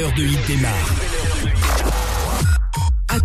heure de hit démarre.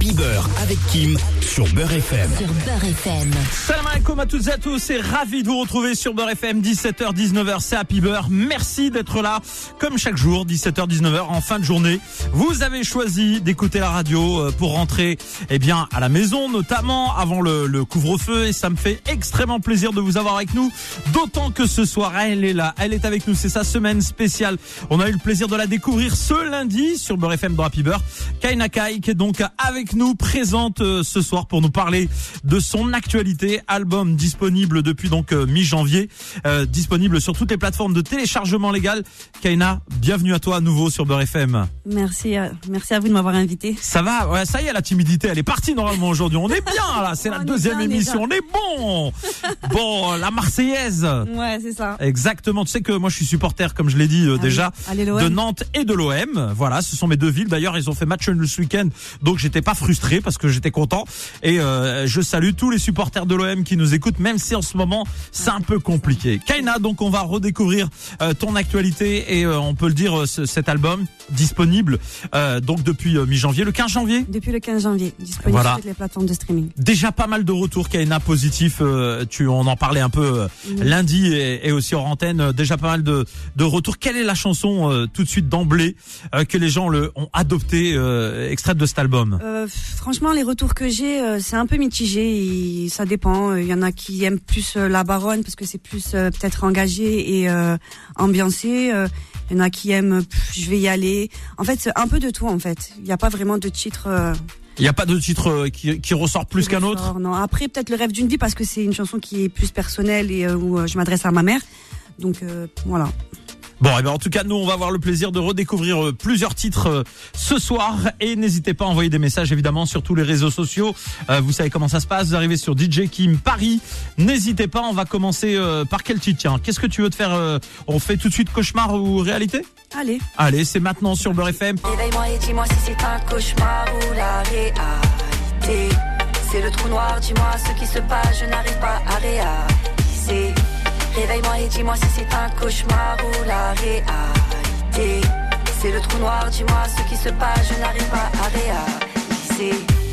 Happy Beurre avec Kim sur Beurre FM. Sur Beurre FM. Salam alaikum à toutes et à tous et ravi de vous retrouver sur Beurre FM 17h 19h c'est Happy Beurre. Merci d'être là comme chaque jour 17h 19h en fin de journée. Vous avez choisi d'écouter la radio euh, pour rentrer eh bien à la maison notamment avant le, le couvre-feu et ça me fait extrêmement plaisir de vous avoir avec nous d'autant que ce soir elle est là, elle est avec nous, c'est sa semaine spéciale. On a eu le plaisir de la découvrir ce lundi sur Beurre FM dans Happy Beurre. Kaina Kai qui est donc avec nous présente euh, ce soir pour nous parler de son actualité. Album disponible depuis donc euh, mi-janvier, euh, disponible sur toutes les plateformes de téléchargement légal. Kaina, bienvenue à toi à nouveau sur Beurre FM. Merci, euh, merci à vous de m'avoir invité. Ça va Ouais, ça y est, la timidité, elle est partie normalement aujourd'hui. On est bien là, c'est la deuxième bien, émission. On est bon. Bon, la Marseillaise. Ouais, c'est ça. Exactement. Tu sais que moi je suis supporter, comme je l'ai dit euh, Ah déjà, oui. Allez, de Nantes et de l'OM. Voilà, ce sont mes deux villes. D'ailleurs, ils ont fait match nul ce week-end, donc j'étais pas frustré parce que j'étais content. Et euh, je salue tous les supporters de l'OM qui nous écoutent, même si en ce moment c'est un peu compliqué. Kaina, donc on va redécouvrir euh, ton actualité et euh, on peut le dire, euh, ce- cet album disponible euh, donc depuis euh, mi-janvier, le 15 janvier. Depuis le 15 janvier, disponible Voilà. sur toutes les plateformes de streaming. Déjà pas mal de retours, Kaina, positifs. euh, tu, on en parlait un peu Mhm. lundi et, et aussi hors antenne. déjà pas mal de, de retours. Quelle est la chanson tout de suite d'emblée que les gens le, ont adopté, euh, extraite de cet album? Franchement, les retours que j'ai, c'est un peu mitigé. et ça dépend. Il y en a qui aiment plus la baronne parce que c'est plus peut-être engagé et ambiancé. Il y en a qui aiment pff, je vais y aller. En fait, c'est un peu de tout en fait. Il n'y a pas vraiment de titre. euh, Il n'y a pas de titre euh, qui, qui ressort plus qu'un autre Non. Après, peut-être le rêve d'une vie parce que c'est une chanson qui est plus personnelle et euh, où je m'adresse à ma mère. Donc euh, voilà. Bon, et ben en tout cas, nous, on va avoir le plaisir de redécouvrir euh, plusieurs titres euh, ce soir. Et n'hésitez pas à envoyer des messages, évidemment, sur tous les réseaux sociaux. Euh, vous savez comment ça se passe. Vous arrivez sur DJ Kim Paris. N'hésitez pas. On va commencer par quel titre Tiens, qu'est-ce que tu veux te faire On fait tout de suite cauchemar ou réalité? Allez. Allez, c'est maintenant sur Beurre FM. Réveille-moi et dis-moi si c'est un cauchemar ou la réalité. C'est le trou noir, dis-moi ce qui se passe, je n'arrive pas à réaliser. Réveille-moi et dis-moi si c'est un cauchemar ou la réalité. C'est le trou noir, dis-moi ce qui se passe, je n'arrive pas à réaliser.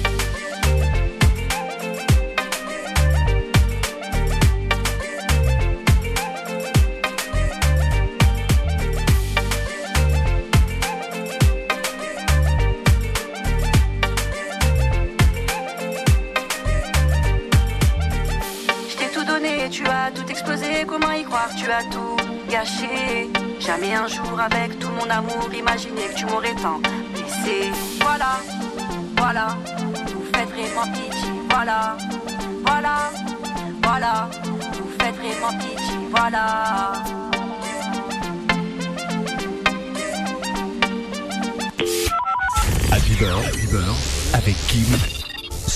Tout gâché. Jamais un jour avec tout mon amour, imaginez que tu m'aurais tant laissé. Voilà, voilà, vous faites vraiment voilà, voilà, voilà, vous faites vraiment pitié, voilà. Happy Beurre avec Kim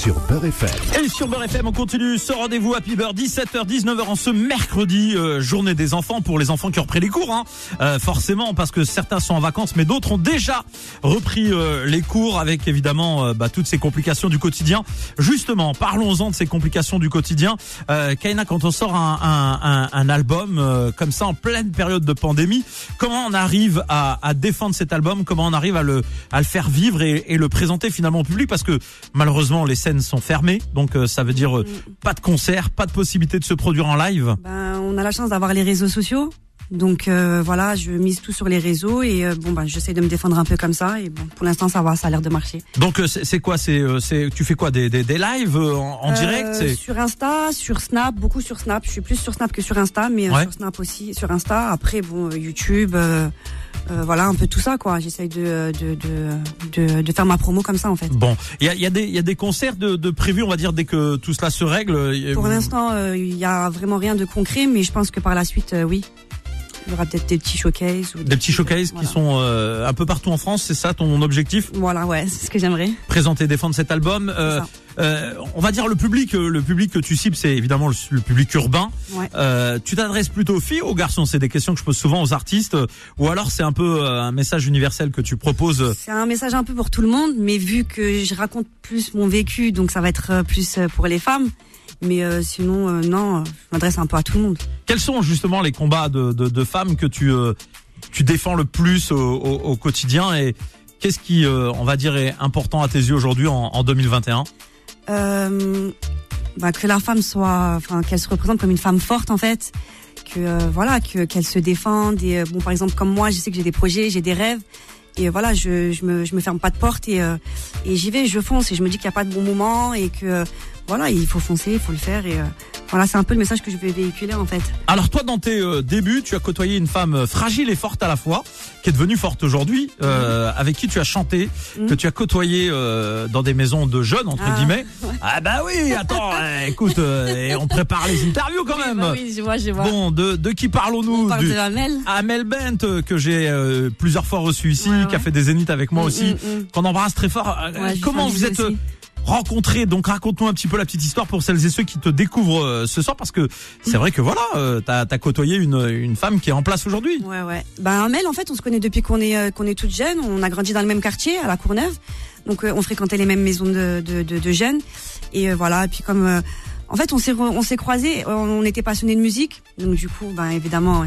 sur Beurre FM. Et sur Beurre FM, on continue ce rendez-vous Happy Beurre 17h 19h en ce mercredi euh, journée des enfants pour les enfants qui ont repris les cours hein. Euh, forcément parce que certains sont en vacances mais d'autres ont déjà repris euh, les cours avec évidemment euh, bah, toutes ces complications du quotidien. Justement, parlons-en de ces complications du quotidien. Euh, Kaina, quand on sort un, un, un, un album comme ça en pleine période de pandémie, comment on arrive à, à défendre cet album? Comment on arrive à le, à le faire vivre et, et le présenter finalement au public? Parce que malheureusement les scènes sont fermées, donc euh, ça veut dire euh, pas de concert, pas de possibilité de se produire en live. Ben, on a la chance d'avoir les réseaux sociaux. Donc euh, voilà, je mise tout sur les réseaux et euh, bon ben j'essaie de me défendre un peu comme ça et bon pour l'instant ça va, ça a l'air de marcher. Donc c'est quoi C'est c'est tu fais quoi des, des, des lives en, en Euh, direct Sur Insta, sur Snap, beaucoup sur Snap. Je suis plus sur Snap que sur Insta, mais Ouais. sur Snap aussi, sur Insta. Après bon YouTube, euh, euh, voilà un peu tout ça quoi. J'essaye de de, de de de faire ma promo comme ça en fait. Bon, il y a, y a des il y a des concerts de, de prévus, on va dire dès que tout cela se règle. euh, Pour l'instant, euh, il y a vraiment rien de concret, mais je pense que par la suite, euh, oui, il y aura peut-être des petits showcases ou Des petits showcases voilà. qui sont euh, un peu partout en France, c'est ça ton objectif? Voilà, ouais, c'est ce que j'aimerais. Présenter défendre cet album. Euh, euh, on va dire le public, euh, le public que tu cibles, c'est évidemment le, le public urbain. Ouais. Euh, tu t'adresses plutôt aux filles ou aux garçons? C'est des questions que je pose souvent aux artistes. Ou alors c'est un peu euh, un message universel que tu proposes? C'est un message un peu pour tout le monde, mais vu que je raconte plus mon vécu, donc ça va être plus pour les femmes. Mais euh, sinon, euh, non, euh, je m'adresse un peu à tout le monde. Quels sont justement les combats de, de, de femmes que tu euh, tu défends le plus au, au, au quotidien et qu'est-ce qui, euh, on va dire, est important à tes yeux aujourd'hui en, en 2021 Euh, bah, que la femme soit, enfin, qu'elle se représente comme une femme forte en fait, que euh, voilà, que qu'elle se défende. Et euh, bon, par exemple, comme moi, je sais que j'ai des projets, j'ai des rêves. Et euh, voilà, je, je me je me ferme pas de porte et euh, et j'y vais, je fonce et je me dis qu'il y a pas de bon moment et que euh, voilà, il faut foncer, il faut le faire et euh, voilà, c'est un peu le message que je vais véhiculer en fait. Alors toi, dans tes euh, débuts, tu as côtoyé une femme euh, fragile et forte à la fois, qui est devenue forte aujourd'hui, euh, avec qui tu as chanté, Mhm. que tu as côtoyé euh, dans des maisons de jeunes entre Ah, guillemets. Ah bah oui, attends, euh, écoute, euh, et on prépare les interviews quand même. Bah oui, je vois, je vois. Bon, de, de qui parlons-nous On parle de la Mel. Amel Bent que j'ai euh, plusieurs fois reçu ici, Ouais, qui a fait des zéniths avec moi Mm, aussi, mm, mm. qu'on embrasse très fort. Comment vous êtes aussi. Rencontrés Donc raconte-nous un petit peu la petite histoire pour celles et ceux qui te découvrent euh, ce soir, parce que c'est vrai que voilà, euh, t'as as côtoyé une, une femme qui est en place aujourd'hui. Ouais, ouais. Ben, Amel, en fait, on se connaît depuis qu'on est, euh, qu'on est toute jeune. On a grandi dans le même quartier, à la Courneuve. Donc, euh, on fréquentait les mêmes maisons de, de, de, de jeunes. Et euh, voilà. Et puis, comme, euh, en fait, on s'est, on s'est croisés. On, était passionnés de musique. Donc, du coup, ben, évidemment.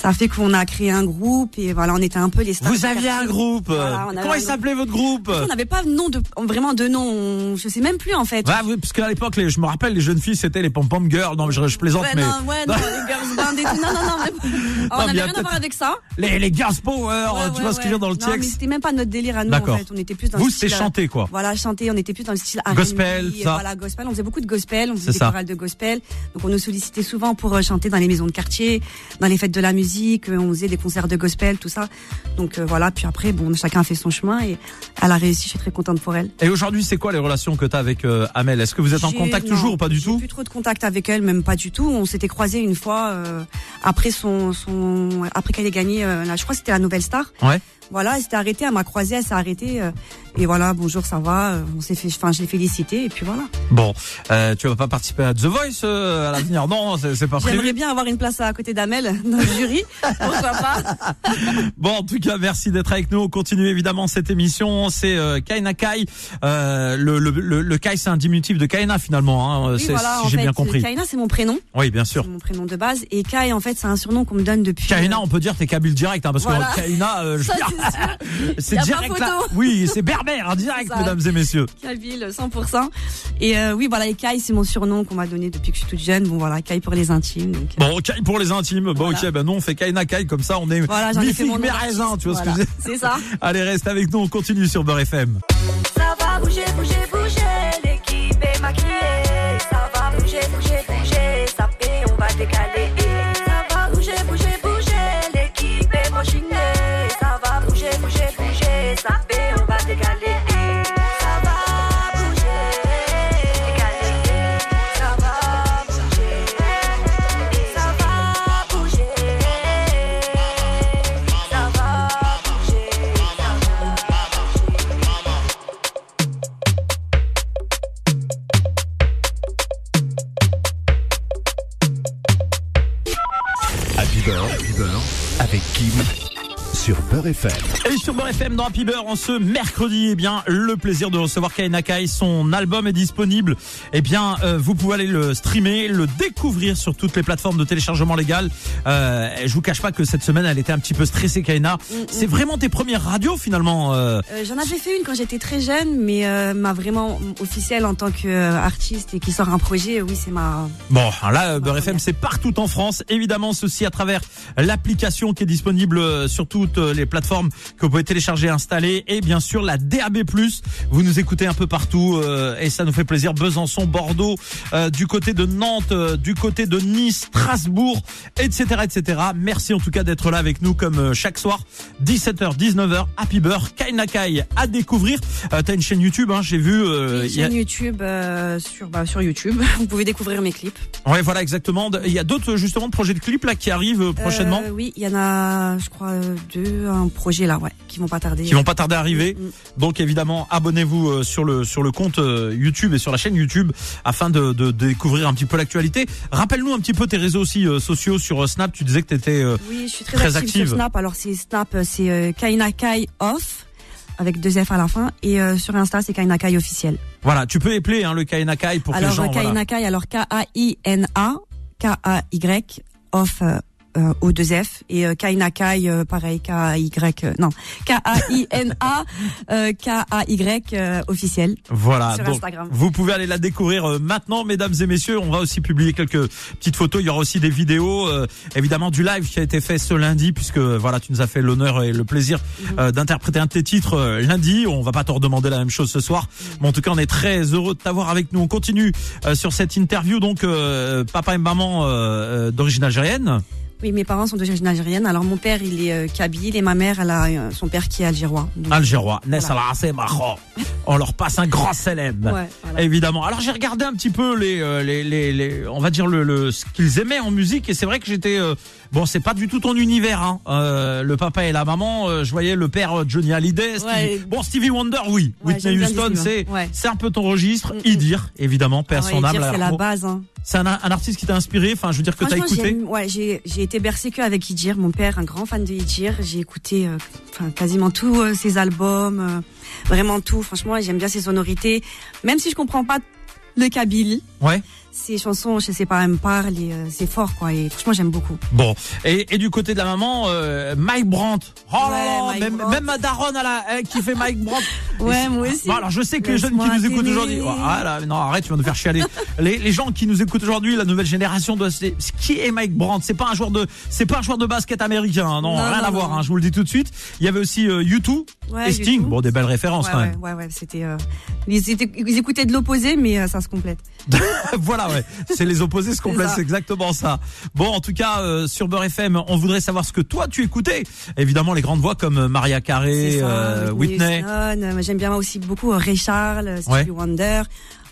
Ça fait qu'on a créé un groupe. Et voilà, on était un peu les stars. Vous aviez un groupe. Voilà, Comment un il s'appelait votre groupe On n'avait pas de nom de, vraiment de nom. Je sais même plus, en fait. bah, oui, parce qu'à l'époque, je me rappelle, les jeunes filles, c'était les pom-pom girls. Non, je, je plaisante, Ouais, mais non, ouais, non, les girls band et tout. Non, non, non, on n'avait rien à voir avec ça. les, les girls power, Ouais, tu vois ce que je veux dire dans le ouais. Non, mais texte c'était même pas notre délire à nous, en fait. On était plus dans Vous, c'est style, euh, chanter, quoi. Voilà, chanter, on était plus dans le style Gospel, ça. Voilà, gospel. On faisait beaucoup de gospel, on faisait des chorales de gospel. Donc on nous sollicitait souvent pour euh, chanter dans les maisons de quartier, dans les fêtes de la musique, euh, on faisait des concerts de gospel, tout ça. Donc euh, voilà, puis après, bon, chacun a fait son chemin et elle a réussi, je suis très contente pour elle. Et aujourd'hui, c'est quoi les relations que tu as avec euh, Amel? Est-ce que vous êtes en contact non, toujours ou pas du j'ai tout? plus trop de contact avec elle, même pas du tout. On s'était croisés une fois euh, après son, son après qu'elle ait gagné, là, je crois que c'était la Nouvelle Star. Ouais. Voilà, elle s'était arrêtée, elle m'a croisée, elle s'est arrêtée. Et voilà, bonjour, ça va. euh, on s'est fait, enfin, je l'ai félicité et puis voilà. Bon, euh, tu vas pas participer à The Voice euh, à l'avenir Non, c'est pas J'aimerais prévu. bien avoir une place à côté d'Amel dans le jury. Pourquoi pas? Bon, en tout cas, merci d'être avec nous. On continue évidemment cette émission. C'est euh, Kaina Kai. Euh, le, le, le, le Kai, c'est un diminutif de Kaina finalement. Hein, Oui, voilà, si j'ai bien compris. Kaina, c'est mon prénom, Oui, bien sûr. c'est mon prénom de base. Et Kai, en fait, c'est un surnom qu'on me donne depuis. Kaina, euh, on peut dire t'es Kabyle direct, hein, parce Voilà. que Kaina, euh, je c'est direct là. Oui, c'est berbère, direct, mesdames et messieurs. Kabyle, 100%. Et euh, oui, voilà, et Kai, c'est mon surnom qu'on m'a donné depuis que je suis toute jeune. Bon, voilà, Kai pour les intimes. Donc, euh, Bon, Kai pour les intimes. Bon, Voilà. ok, ben non, on fait Kaina Kai comme ça, on est voilà, j'en ai fait mon nom raisin, tu vois Voilà, ce que je C'est ça. Allez, reste avec nous, on continue sur Beurre FM. Ça va bouger, bouger, bouger, FM dans Happy Beurre en ce mercredi, eh bien, le plaisir de recevoir Kaina Kai. Son album est disponible. Eh bien, euh, vous pouvez aller le streamer, le découvrir sur toutes les plateformes de téléchargement légal. Euh, je vous cache pas que cette semaine, elle était un petit peu stressée, Kaina. C'est vraiment tes premières radios finalement. euh, Euh, J'en avais fait une quand j'étais très jeune, mais ma vraiment officielle en tant qu'artiste et qui sort un projet, oui, c'est ma. Bon, là, Beurre FM, c'est partout en France. Évidemment, ceci à travers l'application qui est disponible sur toutes les plateformes que vous pouvez télécharger, installer. Et bien sûr, la DAB+. Vous nous écoutez un peu partout euh, et ça nous fait plaisir. Besançon, Bordeaux, euh, du côté de Nantes, euh, du côté de Nice, Strasbourg, etc., etc. Merci en tout cas d'être là avec nous comme chaque soir, 17h, 19h, Happy Beurre, Kainakai à découvrir. T'as une chaîne YouTube, hein, j'ai vu. Une a- chaîne YouTube sur bah, sur YouTube. Vous pouvez découvrir mes clips. Ouais, voilà, exactement. Il y a d'autres justement de projets de clips là qui arrivent prochainement, oui, il y en a, je crois, deux, un projet là, ouais, qui vont pas tarder. Qui vont pas tarder à arriver. Mm. Donc évidemment, abonnez-vous euh, sur le sur le compte euh, YouTube et sur la chaîne YouTube afin de, de découvrir un petit peu l'actualité. Rappelle-nous un petit peu tes réseaux aussi euh, sociaux sur euh, Snap. Tu disais que t'étais euh, Oui, je suis très, Très active, active. sur Snap. Alors c'est Snap, c'est euh, Kaina Kai off avec deux F à la fin et sur Insta c'est Kaina Kai officiel. voilà. Tu peux épeler hein, le Kainakai pour que alors les gens. euh, voilà. Kaina Kai, alors K A I N A K A Y off euh, euh, O2F et euh, Kaina Kai, euh, pareil K A Y euh, non K A I N A euh, K A Y euh, officiel. Voilà. Sur donc, Instagram. vous pouvez aller la découvrir euh, maintenant, mesdames et messieurs. On va aussi publier quelques petites photos. Il y aura aussi des vidéos, euh, évidemment du live qui a été fait ce lundi, puisque voilà, tu nous as fait l'honneur et le plaisir euh, d'interpréter un de tes titres euh, lundi. On va pas te redemander la même chose ce soir, Mhm. mais en tout cas, on est très heureux de t'avoir avec nous. On continue euh, sur cette interview. Donc, euh, papa et maman euh, euh, d'origine algérienne. Oui, mes parents sont d'origine algérienne. Alors mon père il est euh, kabyle et ma mère elle a euh, son père qui est algérois. Donc, Algérois, Voilà. On leur passe un grand célèbre. Ouais, voilà. Évidemment. Alors j'ai regardé un petit peu les, euh, les, les, les- on va dire le, le ce qu'ils aimaient en musique et c'est vrai que j'étais euh, bon c'est pas du tout ton univers hein. Euh, le papa et la maman euh, je voyais le père euh, Johnny Hallyday Stevie- Ouais. bon Stevie Wonder oui Ouais, Whitney Houston c'est ouais. c'est un peu ton registre Mm, mm. Idir évidemment père Ah son âme c'est la base. Hein. c'est un, un artiste qui t'a inspiré enfin je veux dire que t'as écouté ouais, j'ai j'ai été bercée que avec Idir, mon père, un grand fan de Idir. J'ai écouté euh, enfin quasiment tous euh, ses albums, euh, vraiment tout. Franchement, j'aime bien ses sonorités, même si je comprends pas le kabyle. ouais Ses chansons, je sais pas, elles me parlent euh, c'est fort quoi. Et franchement, j'aime beaucoup. Bon, et, et du côté de la maman, euh, Mike Brandt. Oh là Ouais, là, Mike même, Brandt. même ma daronne, elle a, elle qui fait Mike Brandt. Ouais, moi aussi. Bon, alors je sais que les jeunes qui nous écoutent aujourd'hui, oh, ah non arrête, tu vas nous faire chialer. les, les gens qui nous écoutent aujourd'hui, la nouvelle génération doit se qui est Mike Brandt C'est pas un joueur de, c'est pas un joueur de basket américain, hein, non, Non, rien non, à voir. Hein, je vous le dis tout de suite. Il y avait aussi euh, U2 Ouais, et Sting. U2. Bon, des belles références Ouais, quand ouais, même. ouais, ouais, c'était. euh, ils, ils écoutaient de l'opposé, mais euh, ça se complète. voilà, ouais. C'est les opposés se complètent, c'est exactement ça. Bon, en tout cas, euh, sur Beurre FM, on voudrait savoir ce que toi tu écoutais. Évidemment, les grandes voix comme euh, Maria Carey, ça, euh, Whitney. Houston, euh, J'aime bien aussi beaucoup Ray Charles, Stevie. Wonder.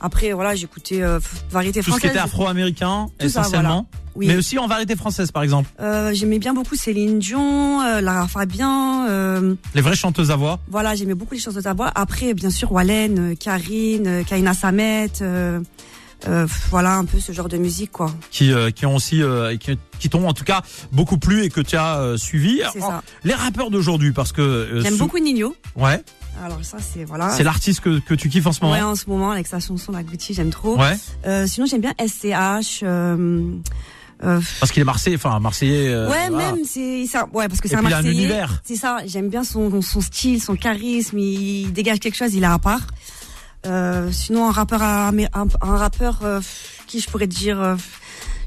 Après, voilà, j'écoutais euh, variété Tout ce qui française. était afro-américain, Tout ça, essentiellement. Oui. Mais aussi en variété française, par exemple. Euh, j'aimais bien beaucoup Céline Dion, euh, Lara Fabian. euh, Les vraies chanteuses à voix. voilà, j'aimais beaucoup les de ta voix. Après, bien sûr, Wallen, euh, Karine, euh, Kaina Samet. euh, euh, voilà, un peu ce genre de musique, quoi. qui euh, qui ont aussi euh, qui, qui t'ont en tout cas beaucoup plu et que tu as euh, suivi. Les rappeurs d'aujourd'hui parce que J'aime sous- beaucoup Nino. Ouais, Alors ça, c'est voilà. c'est l'artiste que que tu kiffes en ce moment. Ouais, en ce moment, avec sa chanson La Gucci, j'aime trop. Ouais, Euh, sinon, j'aime bien SCH. Euh, euh, parce qu'il est marseillais, enfin marseillais. euh, ouais, voilà. même c'est ça. Ouais, parce que c'est un puis il a un Marseillais. univers. C'est ça. J'aime bien son son style, son charisme. Il dégage quelque chose. Il est à part. Euh, sinon, un rappeur, à- un, un rappeur euh, qui je pourrais te dire, euh,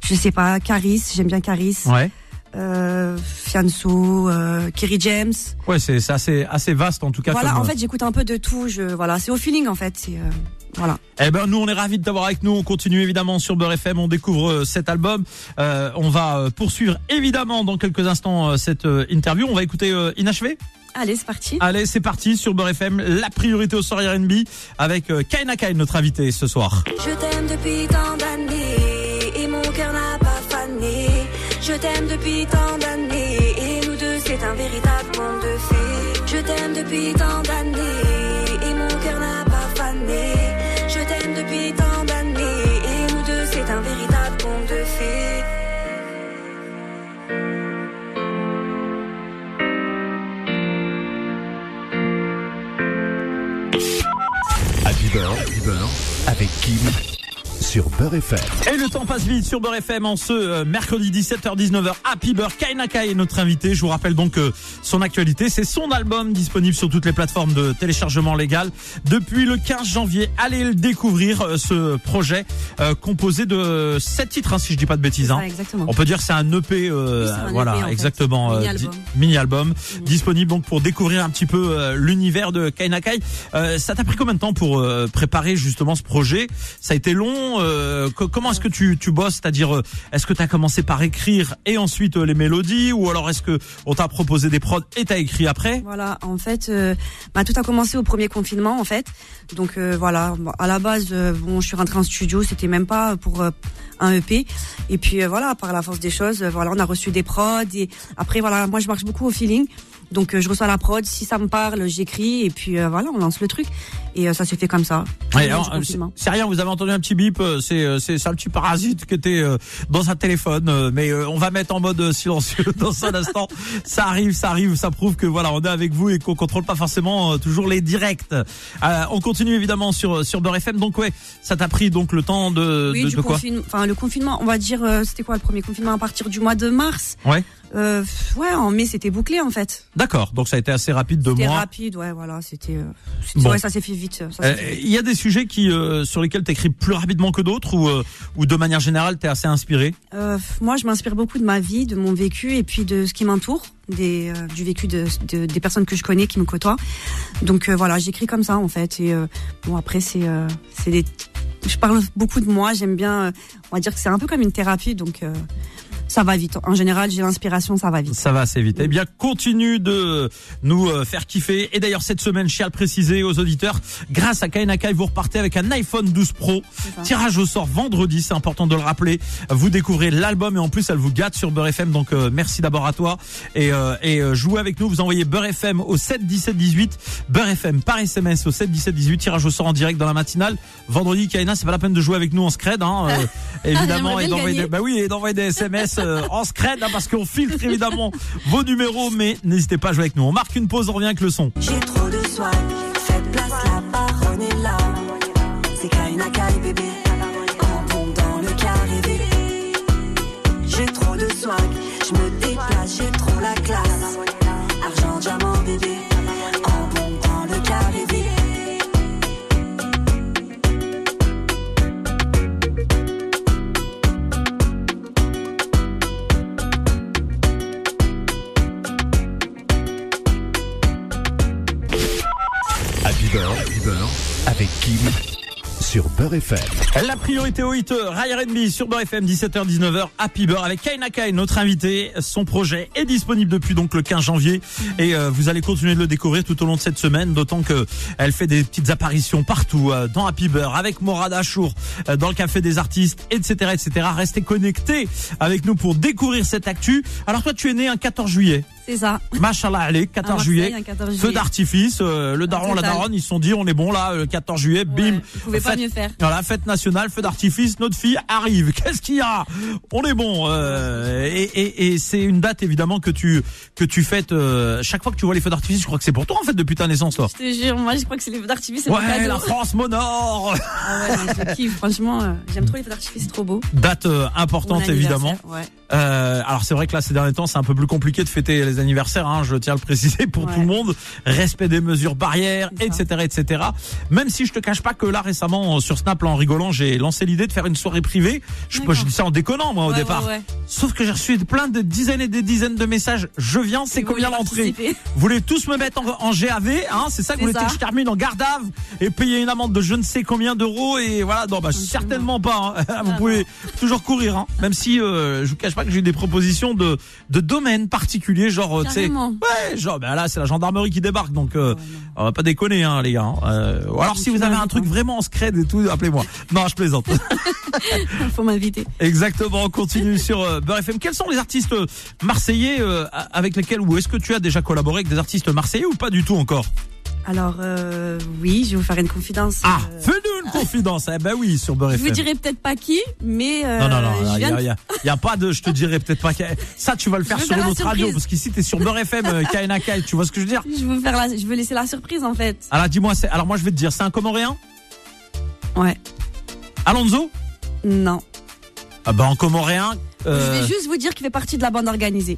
je sais pas, Caris. J'aime bien Caris. Ouais, Euh, Fianso, euh, Kerry James. ouais, c'est assez assez vaste en tout cas. Voilà. comme, En fait, j'écoute un peu de tout. Je voilà, c'est au feeling en fait. C'est euh, voilà. Eh ben nous on est ravis de t'avoir avec nous. On continue évidemment sur Beurre FM. On découvre euh, cet album. Euh, on va euh, poursuivre évidemment dans quelques instants euh, cette euh, interview. On va écouter euh, Inachevé. Allez, c'est parti. Allez, c'est parti sur Beurre FM. La priorité au soir R&B avec euh, Kaina Kain, notre invité ce soir. Je t'aime depuis tant d'années et mon cœur n'a pas fané. Je t'aime depuis tant d'années depuis tant d'années et mon cœur n'a pas fané. Je t'aime depuis tant d'années et nous deux c'est un véritable conte de fées. Beurre, avec Kim sur Beurre FM. Et le temps passe vite sur Beurre FM en ce euh, mercredi 17h-19h. Happy Beurre, Kaina Kai est notre invité. Je vous rappelle donc que son actualité, c'est son album disponible sur toutes les plateformes de téléchargement légal depuis le 15 janvier. Allez le découvrir, euh, ce projet euh, composé de sept titres, hein, si je dis pas de bêtises. hein. Exactement. On peut dire que c'est un EP, euh, Oui, un voilà, EP, en fait. exactement, euh, Mini-album. di- mini-album, disponible donc pour découvrir un petit peu euh, l'univers de Kaina Kai. Euh, ça t'a pris combien de temps pour euh, préparer justement ce projet? Ça a été long. Euh, co- comment est-ce que tu, tu bosses? C'est-à-dire, euh, est-ce que tu as commencé par écrire et ensuite euh, les mélodies, ou alors est-ce que on t'a proposé des prods et t'as écrit après? Voilà, en fait, bah, tout a commencé au premier confinement, en fait. Donc voilà, à la base, bon, je suis rentrée en studio, c'était même pas pour un EP. Et puis voilà, par la force des choses, voilà, on a reçu des prods. Et après, voilà, moi, je marche beaucoup au feeling. Donc euh, je reçois la prod, si ça me parle, j'écris et puis euh, voilà, on lance le truc. Et euh, ça s'est fait comme ça. Ouais, alors, c'est rien, vous avez entendu un petit bip, c'est c'est ça le petit parasite qui était dans un téléphone, mais euh, on va mettre en mode silencieux dans un instant. Ça arrive, ça arrive, ça prouve que voilà, on est avec vous et qu'on contrôle pas forcément euh, toujours les directs. Euh, on continue évidemment sur sur Beurre FM. Donc ouais, ça t'a pris donc le temps de Oui, de, du de quoi Enfin, le confinement, on va dire, euh, c'était quoi le premier confinement? À partir du mois de mars Ouais. Euh, Ouais, en mai, c'était bouclé en fait. D'accord. Donc ça a été assez rapide de C'était mois. rapide, ouais, voilà, c'était. euh, c'était- Bon. Ouais, ça s'est fait vite. Euh, fait vite. Il y a des sujets qui euh, sur lesquels t'écris plus rapidement que d'autres ou ou de manière générale t'es assez inspiré? Euh, moi, je m'inspire beaucoup de ma vie, de mon vécu et puis de ce qui m'entoure, des, du vécu de, de- des personnes que je connais, qui me côtoient. Donc voilà, j'écris comme ça en fait. Et bon, après, c'est c'est des. Je parle beaucoup de moi. J'aime bien. on va dire que c'est un peu comme une thérapie, donc ça va vite. En général, j'ai l'inspiration, ça va vite. Ça va assez vite. Eh bien, continue de nous euh, faire kiffer. Et d'ailleurs, cette semaine, je tiens à le préciser aux auditeurs, grâce à Kainakai, vous repartez avec un iPhone 12 Pro. Tirage au sort vendredi, c'est important de le rappeler. Vous découvrez l'album et en plus, elle vous gâte sur Beurre FM. Donc, euh, merci d'abord à toi. Et, euh, et euh, jouez avec nous. Vous envoyez Beurre FM au 7 17 18. Beurre FM par SMS au 7 17 18. Tirage au sort en direct dans la matinale. Vendredi, Kaina, c'est pas la peine de jouer avec nous en scred. Hein, euh, évidemment, et d'envoyer des, bah oui, et d'envoyer des SMS euh, en scred hein, parce qu'on filtre évidemment vos numéros. Mais n'hésitez pas à jouer avec nous. On marque une pause, on revient avec le son. J'ai trop de swag, faites place, la baronne est là. C'est Kaina Kai bébé, tombe dans le carré. J'ai trop de swag, je me déplace, j'ai trop la classe. Sur Beurre FM. La priorité au hit Rai R&B sur Beurre FM 17h-19h Happy Beurre avec Kaina Kai notre invité son projet est disponible depuis donc le 15 janvier. Et euh, vous allez continuer de le découvrir tout au long de cette semaine d'autant que elle fait des petites apparitions partout euh, dans Happy Beurre avec Morad Achour euh, dans le café des artistes etc etc restez connectés avec nous pour découvrir cette actu. Alors toi tu es né un 14 juillet C'est ça. Machallah allez 14 À Marseille, juillet un 14 feu d'artifice euh, le daron la daronne ils se sont dit on est bon là le 14 juillet bim Ouais, vous pouvez pas Fête- mieux faire. voilà, fête nationale, feu d'artifice, notre fille arrive. Qu'est-ce qu'il y a? On est bon. euh, et et, et c'est une date évidemment que tu que tu fêtes euh, chaque fois que tu vois les feux d'artifice. Je crois que c'est pour toi en fait depuis ta naissance, toi. Je te jure, moi je crois que c'est les feux d'artifice, Ouais, la France m'honore. Ah ouais, non, je kiffe, franchement, euh, j'aime trop les feux d'artifice, c'est trop beau. Date euh, importante évidemment. Ouais. Euh, alors c'est vrai que là ces derniers temps c'est un peu plus compliqué de fêter les anniversaires. Hein, je tiens à le préciser pour Ouais. tout le monde. Respect des mesures barrières, etc., etc. Même si je te cache pas que là récemment euh, sur Snap là, en rigolant j'ai lancé l'idée de faire une soirée privée. Je, je dis ça en déconnant moi au Ouais, départ. ouais. Sauf que j'ai reçu plein de dizaines et des dizaines de messages. Je viens, c'est combien l'entrée. Vous voulez tous me mettre en, en GAV, hein C'est ça que vous voulez que je termine en garde-ave et payer une amende de je ne sais combien d'euros et voilà. Non, bah Absolument. certainement pas. hein. Vous Ah, pouvez toujours courir, hein. Même si euh, je vous cache pas que j'ai eu des propositions de de domaines particuliers, genre euh, tu sais, Carrément. ouais, genre ben là c'est la gendarmerie qui débarque, donc euh, on va pas déconner, hein, les gars. hein. Euh, ou alors si vous avez un truc vraiment en scred et tout, appelez-moi. Non, je plaisante. Faut m'inviter. Exactement, on continue sur euh, Beurre FM. Quels sont les artistes euh, marseillais euh, avec lesquels ou est-ce que tu as déjà collaboré avec des artistes marseillais ou pas du tout encore? Alors, euh, oui, je vais vous faire une confidence. Ah, euh, fais-nous une confidence. Eh ben oui, sur Beurre je vous dirai peut-être pas qui, mais euh, non, non, non, il y, viens a, a- a pas de, je te dirais peut-être pas. que- Ça, tu vas le faire sur une autre radio, parce qu'ici t'es sur Beurre FM, euh, Kaina Kai, tu vois ce que je veux dire? Je veux faire la, je veux laisser la surprise en fait. Alors dis-moi, alors moi je vais te dire, c'est un Comoréen Ouais. Alonso? Non. Ah bah en Comoréen. Je Euh, vais juste vous dire qu'il fait partie de la bande organisée.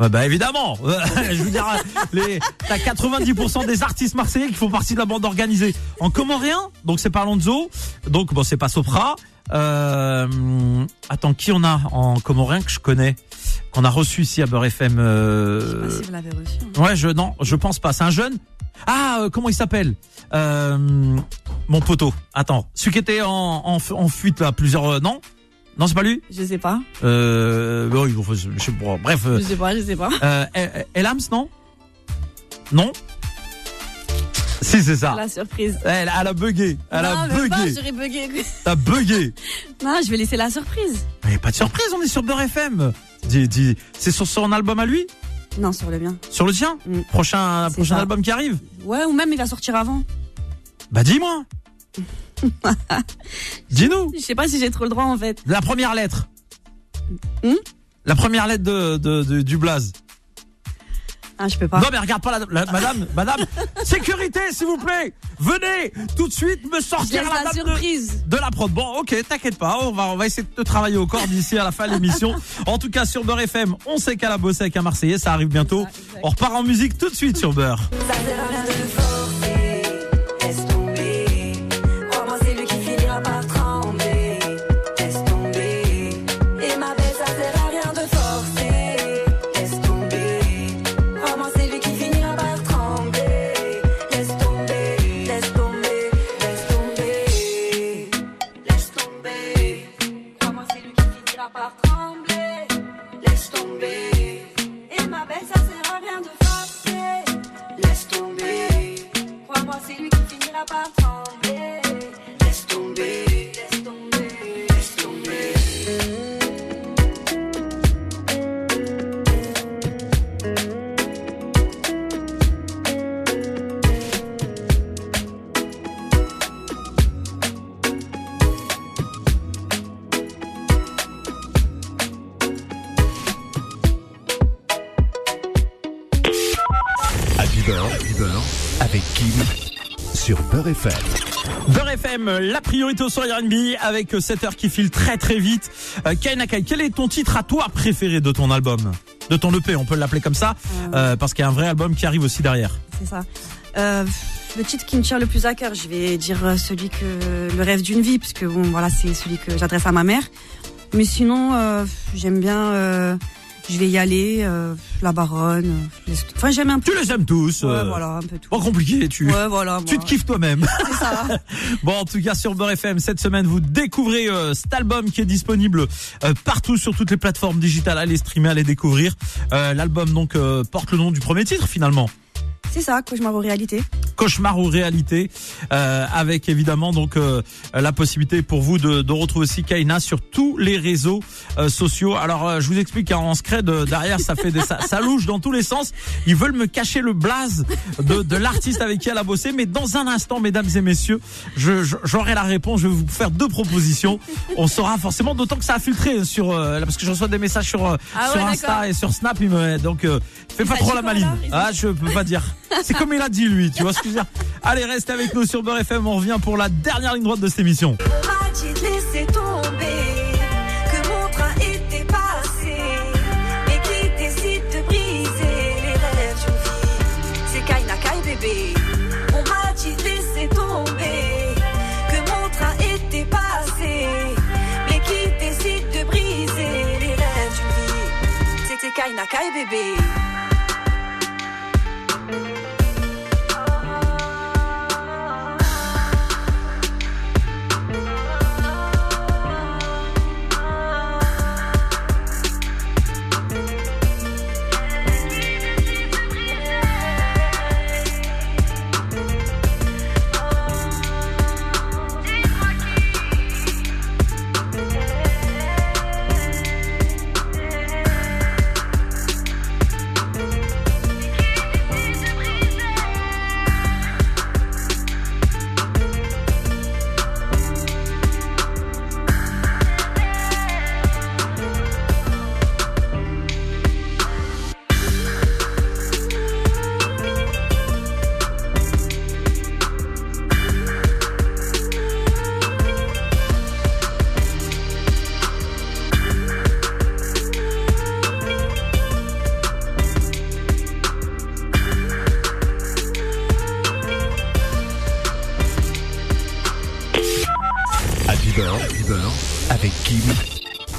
Ouais, bah évidemment. je veux dire, les, t'as 90% des artistes marseillais qui font partie de la bande organisée. En comorien, donc c'est pas Alonso, donc bon c'est pas Sopra. Euh, attends, qui on a en comorien que je connais, qu'on a reçu ici à Beurre FM Je sais euh, pas si vous l'avez reçu. hein. Ouais, je non, je pense pas. C'est un jeune? Ah, euh, comment il s'appelle? Euh, Mon poteau. Attends, celui qui était en, en, en fuite là, plusieurs. euh, non, non, c'est pas lui? Je sais pas. Euh, bon, il- enfin, je sais pas. Bref. euh, Je sais pas, je sais pas. euh, El- Elams, non? Non? Si, c'est ça. La surprise. Elle, elle a bugué. Elle non, a même pas, bugué. j'aurais bugué. T'as bugué. Non, je vais laisser la surprise. Mais pas de surprise, on est sur Beurre FM. Dis, dis, c'est sur son album à lui? Non, sur le mien. Sur le tien? Mm. Prochain, prochain ça. album qui arrive? Ouais, ou même il va sortir avant. Bah dis-moi Dis-nous Je sais pas si j'ai trop le droit en fait. La première lettre Hmm? La première lettre de, de- de- du blaze. Ah, je peux pas. Non mais regarde pas la, la- madame, madame, sécurité s'il vous plaît, venez tout de suite me sortir la la date de, surprise. de la prod. Bon, ok, t'inquiète pas, on va on va essayer de te travailler au corps d'ici à la fin de l'émission. En tout cas sur Beurre FM, on sait qu'elle a bossé avec un Marseillais, ça arrive bientôt. Ça. On repart en musique tout de suite sur Beurre. Ça La priorité au soir R&B avec cette heure qui file très très vite. Euh, Kai Nakai, quel est ton titre à toi préféré de ton album? De ton EP, on peut l'appeler comme ça, euh, parce qu'il y a un vrai album qui arrive aussi derrière. C'est ça. Euh, le titre qui me tient le plus à cœur, je vais dire euh, celui que le rêve d'une vie, puisque bon, voilà, c'est celui que j'adresse à ma mère. Mais sinon, euh, j'aime bien. Je vais y aller, euh, la baronne. les- Enfin, j'aime un peu. Tu les aimes tous. Ouais, euh, voilà, un peu tout. Pas compliqué, tu, Ouais, voilà. tu moi, te kiffes toi-même. C'est ça. Bon, en tout cas, sur Beurre FM, cette semaine, vous découvrez euh, cet album qui est disponible euh, partout sur toutes les plateformes digitales. Allez streamer, allez découvrir. Euh, L'album, donc, euh, porte le nom du premier titre, finalement. C'est ça, cauchemar ou réalité. Cauchemar ou réalité, euh, avec évidemment donc euh, la possibilité pour vous de, de retrouver aussi Kaina sur tous les réseaux euh, sociaux. Alors euh, je vous explique hein, en euh, derrière ça fait des ça, ça louche dans tous les sens. Ils veulent me cacher le blaze de, de l'artiste avec qui elle a bossé, mais dans un instant, mesdames et messieurs, je je- j'aurai la réponse. Je vais vous faire deux propositions. On saura forcément, d'autant que ça a filtré sur euh, parce que je reçois des messages sur euh, Ah sur ouais, Insta d'accord. et sur Snap. il me- donc euh, fais Il pas trop la maline. Ah je peux pas dire. C'est comme il a dit lui. Tu vois ce que je veux dire Allez, restez avec nous sur Beurre FM. On revient pour la dernière ligne droite de cette émission. On m'a dit Beurre, Beurre, avec Kim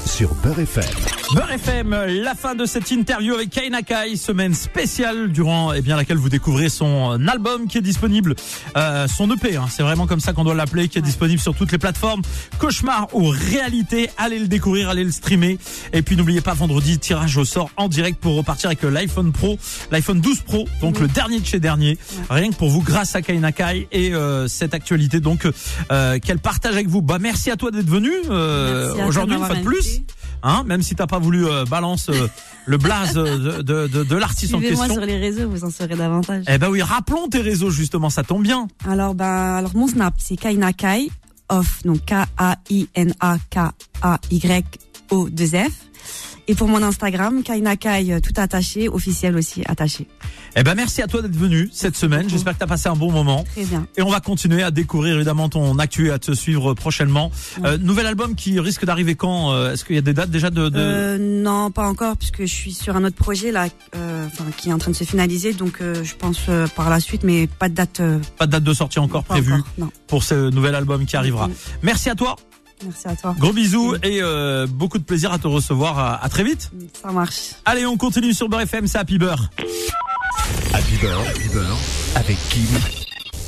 sur Beurre FM. Beurre FM, la fin de cette interview avec Kaina Kai, semaine spéciale durant eh bien laquelle vous découvrez son euh, album qui est disponible, euh, son EP, hein, c'est vraiment comme ça qu'on doit l'appeler, qui est disponible sur toutes les plateformes. Cauchemar ou réalité, allez le découvrir, allez le streamer. Et puis n'oubliez pas vendredi tirage au sort en direct pour repartir avec l'iPhone Pro, l'iPhone 12 Pro, donc le dernier de chez dernier, rien que pour vous grâce à Kaina Kai et euh, cette actualité donc euh, qu'elle partage avec vous. Bah merci à toi d'être venu euh, aujourd'hui une fois de plus. Hein, même si t'as pas voulu euh, balance euh, le blaze de, de, de, de l'artiste en question. sur les réseaux, vous en saurez davantage. Eh ben oui, rappelons tes réseaux justement, ça tombe bien. Alors, ben, alors mon snap, c'est Kaina Kai, off, donc K-A-I-N-A-K-A-Y-O-2-F. Et pour mon Instagram, Kaina Kai, euh, tout attaché, officiel aussi attaché. Eh ben merci à toi d'être venu cette semaine. J'espère que tu as passé un bon moment. Très bien. Et on va continuer à découvrir évidemment ton actu et à te suivre prochainement. Euh, nouvel album qui risque d'arriver quand euh, Est-ce qu'il y a des dates déjà de, de... Euh, non, pas encore, puisque je suis sur un autre projet là, euh, enfin, qui est en train de se finaliser, donc euh, je pense par la suite, mais pas de date. Pas de date de sortie encore prévue encore, pour ce nouvel album qui arrivera. Merci à toi. Merci à toi. Gros bisous et euh, beaucoup de plaisir à te recevoir. À, à très vite. Ça marche. Allez, on continue sur Beurre FM, c'est Happy Beurre. Happy Beurre, Happy Beurre, avec Kim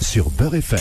sur Beurre FM.